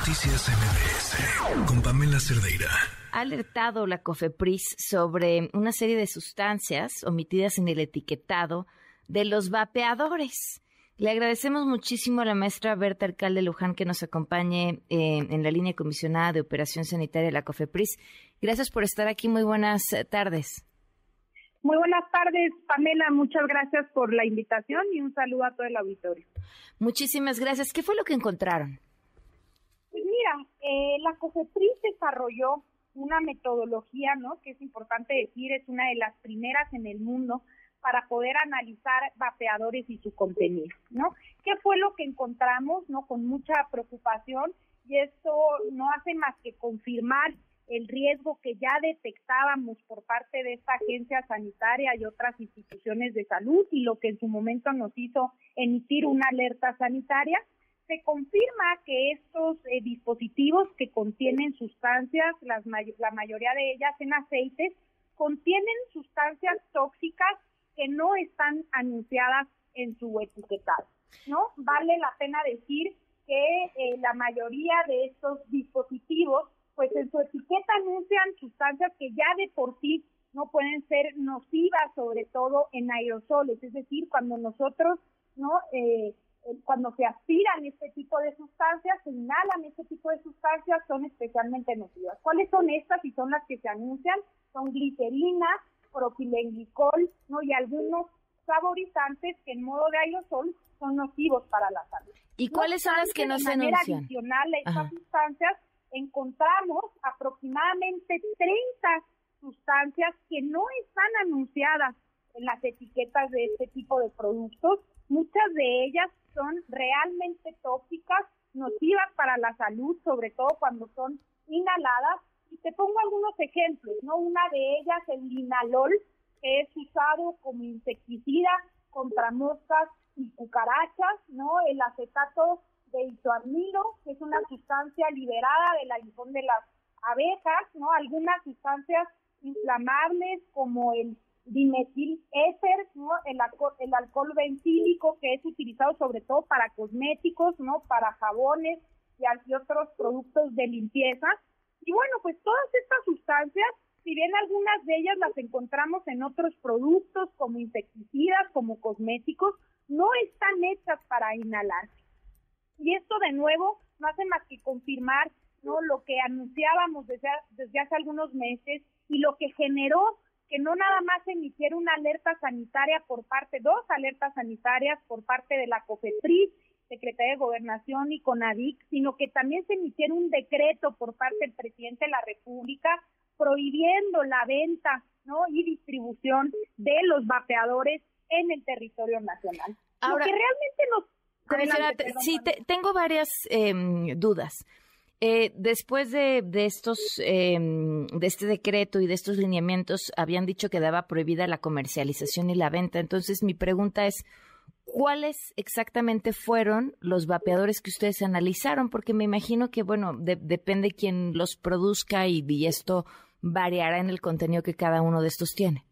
Noticias MBS con Pamela Cerdeira. Ha alertado la COFEPRIS sobre una serie de sustancias omitidas en el etiquetado de los vapeadores. Le agradecemos muchísimo a la maestra Berta Alcalde Luján que nos acompañe eh, en la línea comisionada de Operación Sanitaria de la COFEPRIS. Gracias por estar aquí. Muy buenas tardes. Muy buenas tardes, Pamela. Muchas gracias por la invitación y un saludo a todo el auditorio. Muchísimas gracias. ¿Qué fue lo que encontraron? Eh, la COFEPRIS desarrolló una metodología, ¿no? Que es importante decir, es una de las primeras en el mundo para poder analizar vapeadores y su contenido, ¿no? ¿Qué fue lo que encontramos, no? Con mucha preocupación y esto no hace más que confirmar el riesgo que ya detectábamos por parte de esta agencia sanitaria y otras instituciones de salud y lo que en su momento nos hizo emitir una alerta sanitaria, se confirma que estos eh, dispositivos que contienen sustancias, las la mayoría de ellas en aceites, contienen sustancias tóxicas que no están anunciadas en su etiquetado. ¿no? Vale la pena decir que eh, la mayoría de estos dispositivos, pues en su etiqueta anuncian sustancias que ya de por sí no pueden ser nocivas, sobre todo en aerosoles, es decir, cuando nosotros no eh, cuando se aspiran este tipo de sustancias, se inhalan este tipo de sustancias, son especialmente nocivas. ¿Cuáles son estas y son las que se anuncian? Son glicerina, propilenglicol, ¿no? Y algunos saborizantes que en modo de aerosol son nocivos para la salud. ¿Y cuáles son las que no se anuncian? De manera adicional a estas sustancias encontramos aproximadamente 30 sustancias que no están anunciadas en las etiquetas de este tipo de productos. Muchas de ellas son realmente tóxicas, nocivas para la salud, sobre todo cuando son inhaladas. Y te pongo algunos ejemplos, ¿no? Una de ellas, el linalol, que es usado como insecticida contra moscas y cucarachas, ¿no? El acetato de isoamilo, que es una sustancia liberada del aguijón de las abejas, ¿no? Algunas sustancias inflamables como el dimetil éter, ¿no? El, alcohol, el alcohol bencílico que es utilizado sobre todo para cosméticos, ¿no? Para jabones y otros productos de limpieza. Y bueno, pues todas estas sustancias, si bien algunas de ellas las encontramos en otros productos como insecticidas, como cosméticos, no están hechas para inhalarse. Y esto de nuevo no hace más que confirmar lo que anunciábamos desde, desde hace algunos meses y lo que generó que no nada más emitiera una alerta sanitaria por parte, dos alertas sanitarias por parte de la COFEPRIS, Secretaría de Gobernación y CONADIC, sino que también se emitiera un decreto por parte del presidente de la República prohibiendo la venta ¿no? y distribución de los vapeadores en el territorio nacional. Ahora, Lo que realmente nos... sí, tengo varias em, dudas. Eh, después de, estos, em, de este decreto y de estos lineamientos, habían dicho que daba prohibida la comercialización y la venta. Entonces, mi pregunta es, ¿cuáles exactamente fueron los vapeadores que ustedes analizaron? Porque me imagino que, bueno, depende quién los produzca y, esto variará en el contenido que cada uno de estos tiene.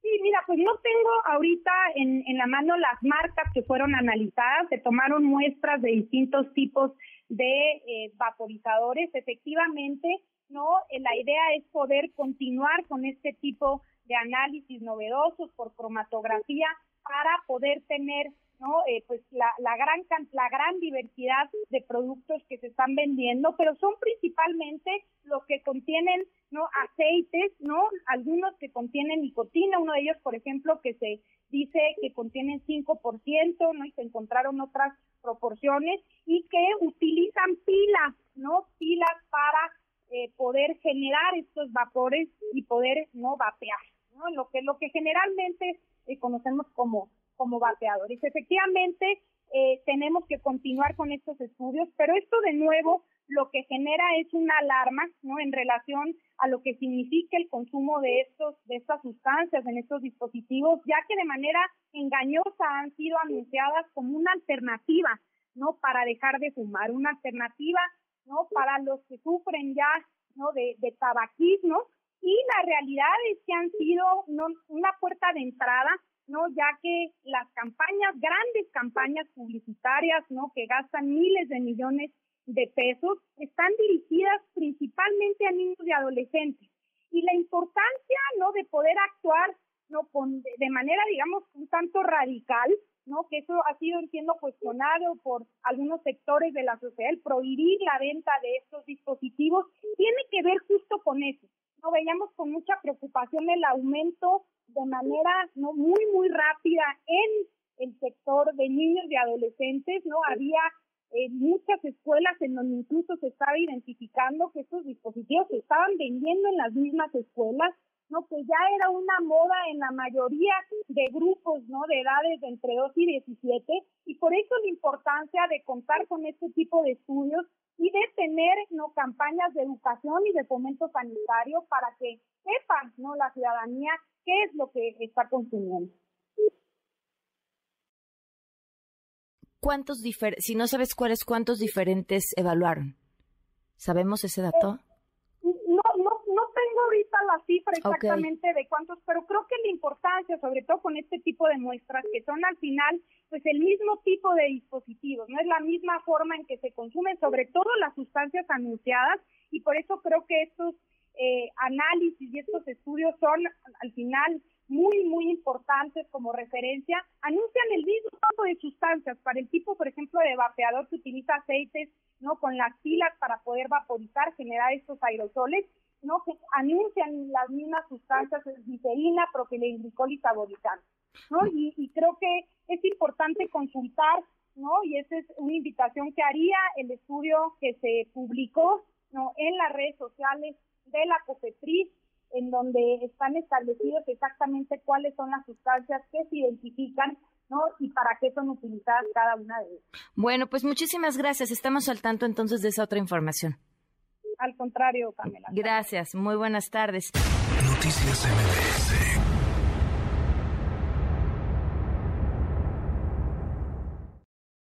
Sí, mira, pues no tengo ahorita en, en la mano las marcas que fueron analizadas, se tomaron muestras de distintos tipos de eh, vaporizadores. Efectivamente, no, eh, la idea es poder continuar con este tipo de análisis novedosos por cromatografía para poder tener no eh, pues la, la gran la gran diversidad de productos que se están vendiendo pero son principalmente los que contienen no aceites no algunos que contienen nicotina uno de ellos por ejemplo que se dice que contienen 5%, ¿no? Y se encontraron otras proporciones y que utilizan pilas, ¿no? Pilas para eh, poder generar estos vapores y poder no vapear, ¿no? Lo que lo que generalmente eh, conocemos como como vapeadores. Efectivamente, eh, tenemos que continuar con estos estudios, pero esto de nuevo lo que genera es una alarma, ¿no? En relación a lo que significa el consumo de estos de estas sustancias en estos dispositivos, ya que de manera engañosa han sido anunciadas como una alternativa, ¿no? Para dejar de fumar, una alternativa, ¿no? Para los que sufren ya, ¿no? De, de tabaquismo y la realidad es que han sido ¿no? una puerta de entrada ¿no? Ya que las campañas, grandes campañas publicitarias, ¿no? Que gastan miles de millones de pesos están dirigidas principalmente a niños y adolescentes. Y la importancia, ¿no?, de poder actuar, ¿no?, con, de manera, digamos, un tanto radical, ¿no? Que eso ha sido siendo cuestionado por algunos sectores de la sociedad, el prohibir la venta de estos dispositivos, tiene que ver justo con eso. No veíamos con mucha preocupación el aumento de manera no muy muy rápida en el sector de niños y adolescentes, ¿no? Había eh, muchas escuelas en donde incluso se estaba identificando que estos dispositivos se estaban vendiendo en las mismas escuelas, ¿no? Que ya era una moda en la mayoría de grupos, ¿no? De edades de entre 2 y 17 y por eso la importancia de contar con este tipo de estudios y de tener, ¿no? Campañas de educación y de fomento sanitario para que sepan, ¿no? La ciudadanía qué es lo que está consumiendo. ¿Cuántos si no sabes cuáles, cuántos diferentes evaluaron? ¿Sabemos ese dato? Eh, no, no, no tengo ahorita la cifra exactamente de cuántos, pero creo que la importancia, sobre todo con este tipo de muestras, que son al final, pues el mismo tipo de dispositivos, no es la misma forma en que se consumen, sobre todo las sustancias anunciadas, y por eso creo que estos eh, análisis y estos estudios son al final muy, muy importantes como referencia, anuncian el mismo tipo de sustancias para el tipo, por ejemplo, de vapeador que utiliza aceites, ¿no? Con las pilas para poder vaporizar, generar estos aerosoles, ¿no? Que anuncian las mismas sustancias, glicerina, propilenglicol y saborizante, ¿no? Y, y creo que es importante consultar, ¿no? Y esa es una invitación que haría el estudio que se publicó, ¿no? En las redes sociales de la COFEPRIS, en donde están establecidos exactamente cuáles son las sustancias que se identifican ¿no? y para qué son utilizadas cada una de ellas. Bueno, pues muchísimas gracias. Estamos al tanto entonces de esa otra información. Al contrario, Pamela. Gracias. Muy buenas tardes. Noticias MBS